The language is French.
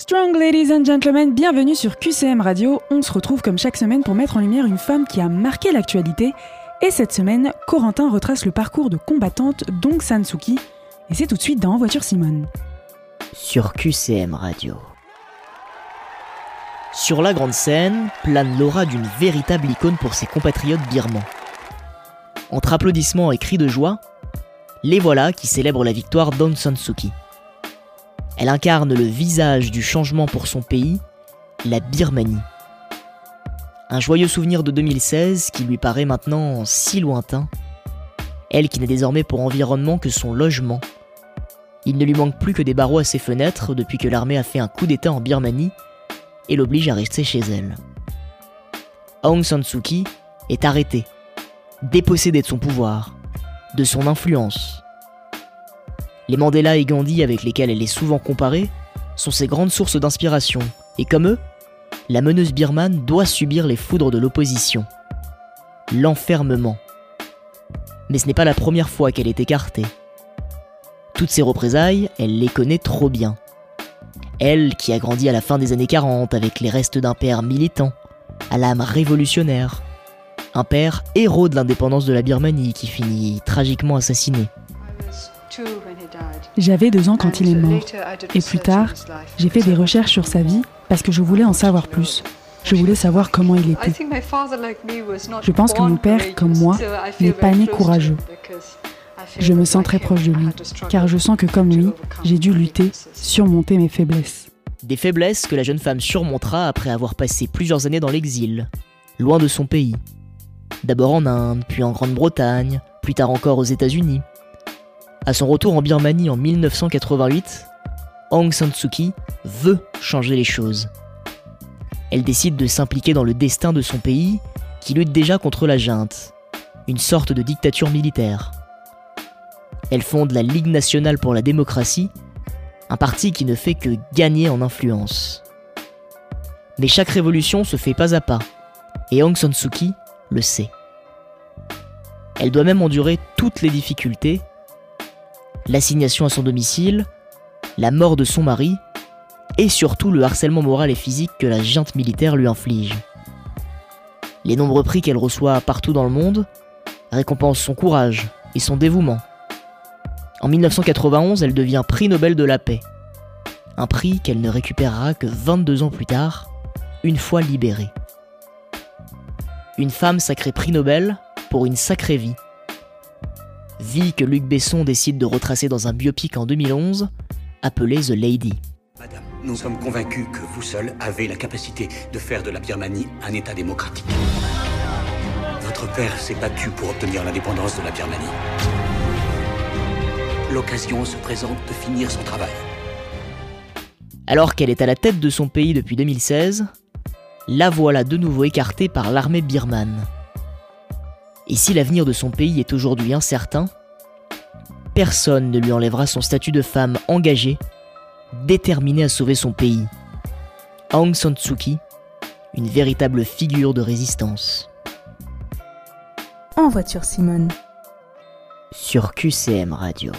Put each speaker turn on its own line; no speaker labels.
Strong ladies and gentlemen, bienvenue sur QCM Radio. On se retrouve comme chaque semaine pour mettre en lumière une femme qui a marqué l'actualité. Et cette semaine, Corentin retrace le parcours de combattante Dong San Suu Kyi. Et c'est tout de suite dans voiture Simone.
Sur QCM Radio. Sur la grande scène, plane l'aura d'une véritable icône pour ses compatriotes birmans. Entre applaudissements et cris de joie, les voilà qui célèbrent la victoire d'Aung San Suu Kyi. Elle incarne le visage du changement pour son pays, la Birmanie. Un joyeux souvenir de 2016 qui lui paraît maintenant si lointain. Elle qui n'a désormais pour environnement que son logement. Il ne lui manque plus que des barreaux à ses fenêtres depuis que l'armée a fait un coup d'État en Birmanie et l'oblige à rester chez elle. Aung San Suu Kyi est arrêtée, dépossédée de son pouvoir, de son influence, les Mandela et Gandhi avec lesquels elle est souvent comparée sont ses grandes sources d'inspiration, et comme eux, la meneuse birmane doit subir les foudres de l'opposition. L'enfermement. Mais ce n'est pas la première fois qu'elle est écartée. Toutes ces représailles, elle les connaît trop bien. Elle qui a grandi à la fin des années 40 avec les restes d'un père militant, à l'âme révolutionnaire. Un père héros de l'indépendance de la Birmanie qui finit tragiquement assassiné.
J'avais deux ans quand il est mort. Et plus tard, j'ai fait des recherches sur sa vie parce que je voulais en savoir plus. Je voulais savoir comment il était. Je pense que mon père, comme moi, n'est pas né courageux. Je me sens très proche de lui, car je sens que comme lui, j'ai dû lutter, surmonter mes faiblesses.
Des faiblesses que la jeune femme surmontera après avoir passé plusieurs années dans l'exil, loin de son pays. D'abord en Inde, puis en Grande-Bretagne, plus tard encore aux États-Unis. À son retour en Birmanie en 1988, Aung San Suu Kyi veut changer les choses. Elle décide de s'impliquer dans le destin de son pays, qui lutte déjà contre la junte, une sorte de dictature militaire. Elle fonde la Ligue nationale pour la démocratie, un parti qui ne fait que gagner en influence. Mais chaque révolution se fait pas à pas, et Aung San Suu Kyi le sait. Elle doit même endurer toutes les difficultés l'assignation à son domicile, la mort de son mari, et surtout le harcèlement moral et physique que la junte militaire lui inflige. Les nombreux prix qu'elle reçoit partout dans le monde récompensent son courage et son dévouement. En 1991, elle devient prix Nobel de la paix, un prix qu'elle ne récupérera que 22 ans plus tard, une fois libérée. Une femme sacrée prix Nobel pour une sacrée vie vie que Luc Besson décide de retracer dans un biopic en 2011, appelé The Lady.
Madame, nous sommes convaincus que vous seul avez la capacité de faire de la Birmanie un État démocratique. Votre père s'est battu pour obtenir l'indépendance de la Birmanie. L'occasion se présente de finir son travail.
Alors qu'elle est à la tête de son pays depuis 2016, la voilà de nouveau écartée par l'armée birmane. Et si l'avenir de son pays est aujourd'hui incertain, personne ne lui enlèvera son statut de femme engagée, déterminée à sauver son pays. Aung San Suu Kyi, une véritable figure de résistance.
En voiture Simone.
Sur QCM Radio.